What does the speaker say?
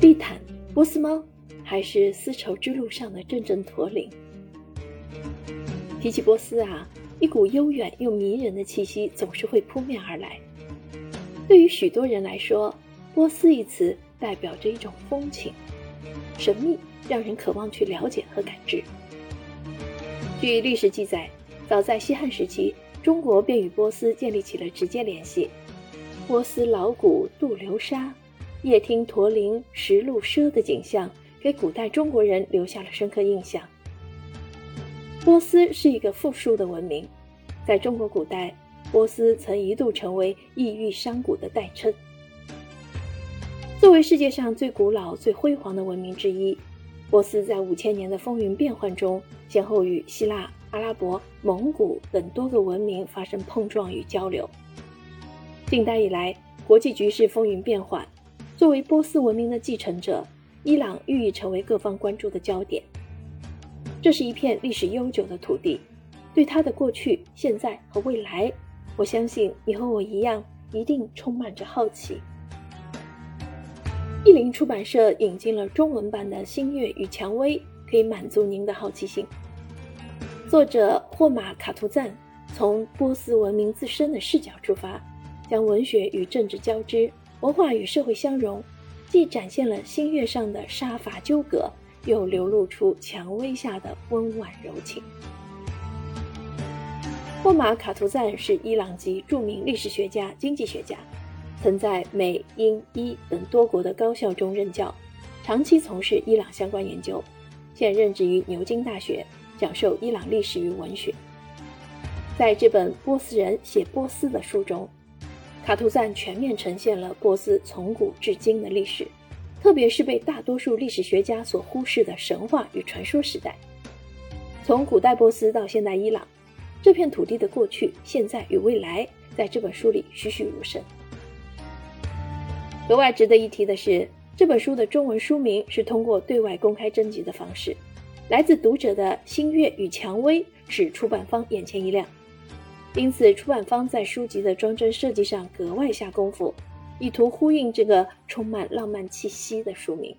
地毯、波斯猫，还是丝绸之路上的阵阵驼铃？提起波斯啊，一股悠远又迷人的气息总是会扑面而来。对于许多人来说，波斯一词代表着一种风情，神秘，让人渴望去了解和感知。据历史记载，早在西汉时期，中国便与波斯建立起了直接联系。波斯劳鼓渡流沙，夜听驼铃石路赊的景象，给古代中国人留下了深刻印象。波斯是一个富庶的文明，在中国古代，波斯曾一度成为异域商贾的代称。作为世界上最古老、最辉煌的文明之一，波斯在五千年的风云变幻中，先后与希腊、阿拉伯、蒙古等多个文明发生碰撞与交流。近代以来，国际局势风云变幻。作为波斯文明的继承者，伊朗愈益成为各方关注的焦点。这是一片历史悠久的土地，对它的过去、现在和未来，我相信你和我一样，一定充满着好奇。译林出版社引进了中文版的《星月与蔷薇》，可以满足您的好奇心。作者霍马卡图赞从波斯文明自身的视角出发。将文学与政治交织，文化与社会相融，既展现了新月上的杀伐纠葛，又流露出蔷薇下的温婉柔情。霍马卡图赞是伊朗籍著名历史学家、经济学家，曾在美、英、伊等多国的高校中任教，长期从事伊朗相关研究，现任职于牛津大学，讲授伊朗历史与文学。在这本《波斯人写波斯》的书中。卡图赞全面呈现了波斯从古至今的历史，特别是被大多数历史学家所忽视的神话与传说时代。从古代波斯到现代伊朗，这片土地的过去、现在与未来，在这本书里栩栩如生。格外值得一提的是，这本书的中文书名是通过对外公开征集的方式，来自读者的《星月与蔷薇》使出版方眼前一亮。因此，出版方在书籍的装帧设计上格外下功夫，意图呼应这个充满浪漫气息的书名。